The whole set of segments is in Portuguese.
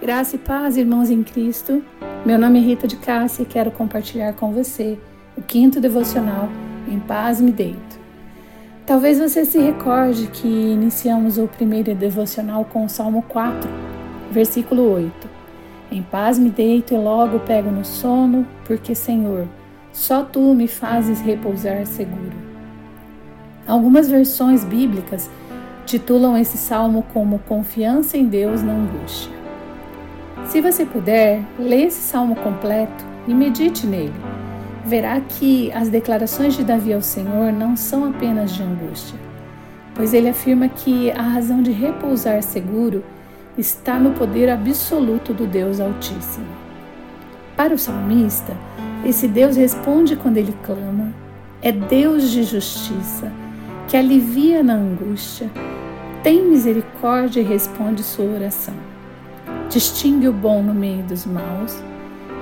Graça e paz, irmãos em Cristo. Meu nome é Rita de Cássia e quero compartilhar com você o quinto devocional Em Paz Me Deito. Talvez você se recorde que iniciamos o primeiro devocional com o Salmo 4, versículo 8. Em paz me deito e logo pego no sono, porque, Senhor, só tu me fazes repousar seguro. Algumas versões bíblicas titulam esse salmo como Confiança em Deus na Angústia. Se você puder, leia esse salmo completo e medite nele. Verá que as declarações de Davi ao Senhor não são apenas de angústia, pois ele afirma que a razão de repousar seguro está no poder absoluto do Deus Altíssimo. Para o salmista, esse Deus responde quando ele clama, é Deus de justiça, que alivia na angústia, tem misericórdia e responde sua oração distingue o bom no meio dos maus,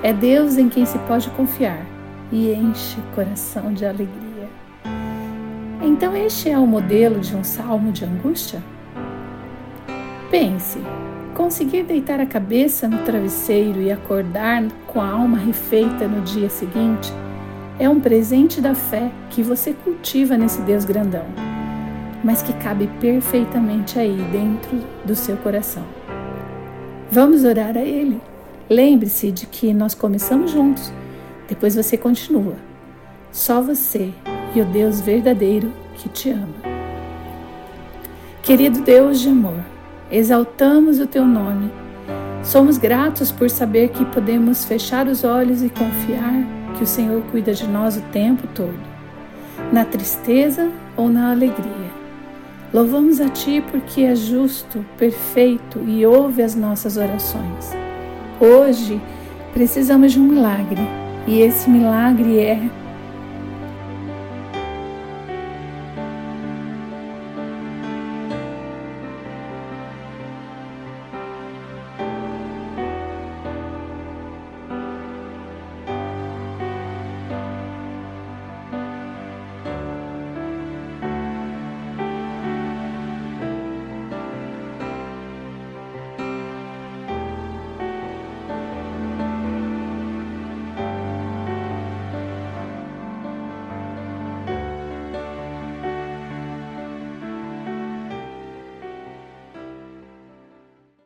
é Deus em quem se pode confiar e enche o coração de alegria. Então, este é o modelo de um salmo de angústia? Pense, conseguir deitar a cabeça no travesseiro e acordar com a alma refeita no dia seguinte é um presente da fé que você cultiva nesse Deus grandão, mas que cabe perfeitamente aí dentro do seu coração. Vamos orar a Ele. Lembre-se de que nós começamos juntos, depois você continua. Só você e o Deus verdadeiro que te ama. Querido Deus de amor, exaltamos o teu nome. Somos gratos por saber que podemos fechar os olhos e confiar que o Senhor cuida de nós o tempo todo, na tristeza ou na alegria. Louvamos a Ti porque é justo, perfeito e ouve as nossas orações. Hoje precisamos de um milagre e esse milagre é